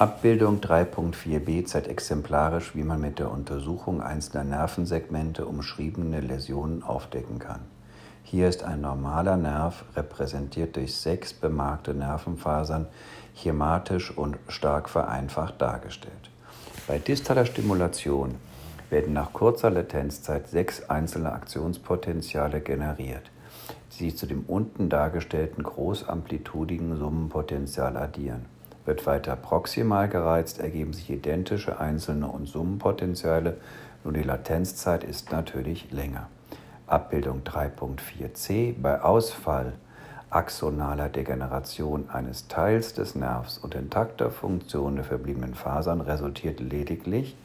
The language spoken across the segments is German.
Abbildung 3.4b zeigt exemplarisch, wie man mit der Untersuchung einzelner Nervensegmente umschriebene Läsionen aufdecken kann. Hier ist ein normaler Nerv, repräsentiert durch sechs bemarkte Nervenfasern, schematisch und stark vereinfacht dargestellt. Bei distaler Stimulation werden nach kurzer Latenzzeit sechs einzelne Aktionspotentiale generiert, die sich zu dem unten dargestellten großamplitudigen Summenpotential addieren. Wird weiter proximal gereizt, ergeben sich identische einzelne und Summenpotenziale, nur die Latenzzeit ist natürlich länger. Abbildung 3.4c bei Ausfall axonaler Degeneration eines Teils des Nervs und intakter Funktion der verbliebenen Fasern resultiert lediglich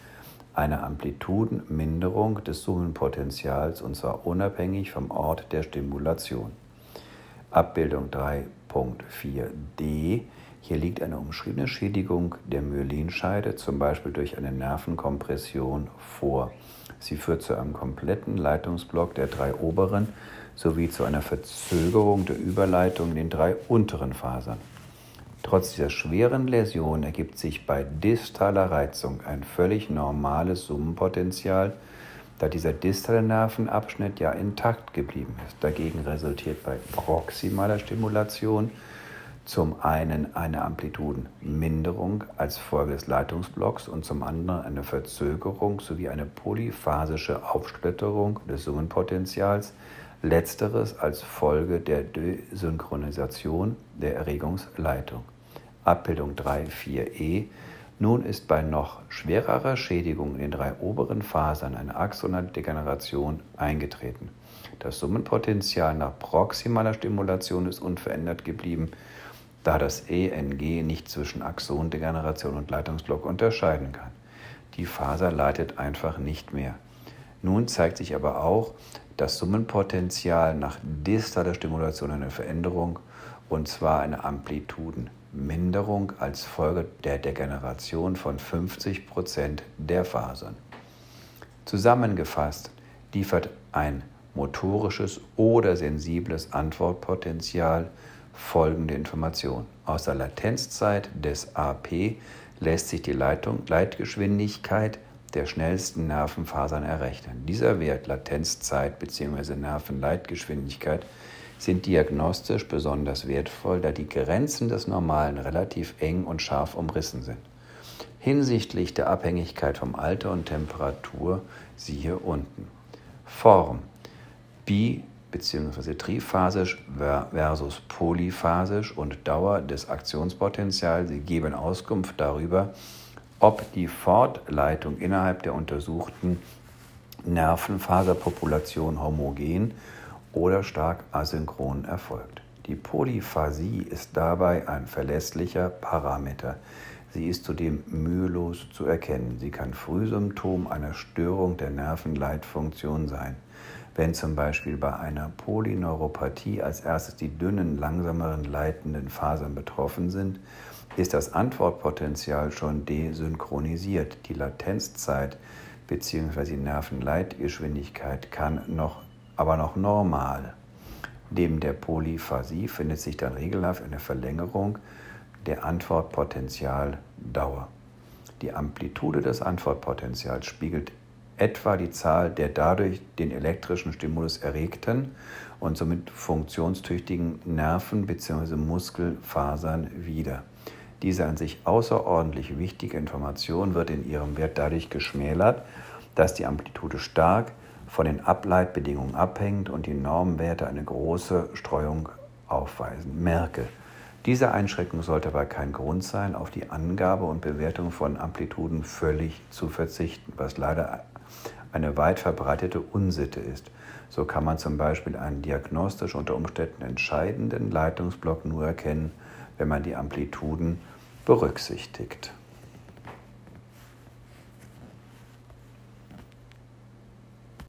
eine Amplitudenminderung des Summenpotentials und zwar unabhängig vom Ort der Stimulation. Abbildung 3.4d hier liegt eine umschriebene Schädigung der Myelinscheide, zum Beispiel durch eine Nervenkompression, vor. Sie führt zu einem kompletten Leitungsblock der drei oberen sowie zu einer Verzögerung der Überleitung in den drei unteren Fasern. Trotz dieser schweren Läsion ergibt sich bei distaler Reizung ein völlig normales Summenpotential, da dieser distale Nervenabschnitt ja intakt geblieben ist. Dagegen resultiert bei proximaler Stimulation zum einen eine Amplitudenminderung als Folge des Leitungsblocks und zum anderen eine Verzögerung sowie eine polyphasische Aufsplitterung des Summenpotentials, letzteres als Folge der Desynchronisation der Erregungsleitung. Abbildung 3.4e nun ist bei noch schwererer Schädigung in den drei oberen Fasern eine axonale Degeneration eingetreten. Das Summenpotential nach proximaler Stimulation ist unverändert geblieben da das ENG nicht zwischen Axondegeneration und Leitungsblock unterscheiden kann. Die Faser leitet einfach nicht mehr. Nun zeigt sich aber auch das Summenpotential nach distaler Stimulation eine Veränderung und zwar eine Amplitudenminderung als Folge der Degeneration von 50 Prozent der Fasern. Zusammengefasst liefert ein motorisches oder sensibles Antwortpotential folgende Information. Aus der Latenzzeit des AP lässt sich die Leitung, Leitgeschwindigkeit der schnellsten Nervenfasern errechnen. Dieser Wert Latenzzeit bzw. Nervenleitgeschwindigkeit sind diagnostisch besonders wertvoll, da die Grenzen des Normalen relativ eng und scharf umrissen sind. Hinsichtlich der Abhängigkeit vom Alter und Temperatur siehe unten. Form. Bi bzw. triphasisch versus polyphasisch und Dauer des Aktionspotentials. Sie geben Auskunft darüber, ob die Fortleitung innerhalb der untersuchten Nervenfaserpopulation homogen oder stark asynchron erfolgt. Die Polyphasie ist dabei ein verlässlicher Parameter. Sie ist zudem mühelos zu erkennen. Sie kann Frühsymptom einer Störung der Nervenleitfunktion sein. Wenn zum Beispiel bei einer Polyneuropathie als erstes die dünnen, langsameren leitenden Fasern betroffen sind, ist das Antwortpotenzial schon desynchronisiert. Die Latenzzeit bzw. die Nervenleitgeschwindigkeit kann noch, aber noch normal. Neben der Polyphasie findet sich dann regelhaft eine Verlängerung der Antwortpotentialdauer. Die Amplitude des Antwortpotentials spiegelt etwa die Zahl der dadurch den elektrischen Stimulus erregten und somit funktionstüchtigen Nerven bzw. Muskelfasern wider. Diese an sich außerordentlich wichtige Information wird in ihrem Wert dadurch geschmälert, dass die Amplitude stark von den Ableitbedingungen abhängt und die Normwerte eine große Streuung aufweisen. Merke, diese Einschränkung sollte aber kein Grund sein, auf die Angabe und Bewertung von Amplituden völlig zu verzichten, was leider eine weit verbreitete Unsitte ist. So kann man zum Beispiel einen diagnostisch unter Umständen entscheidenden Leitungsblock nur erkennen, wenn man die Amplituden berücksichtigt.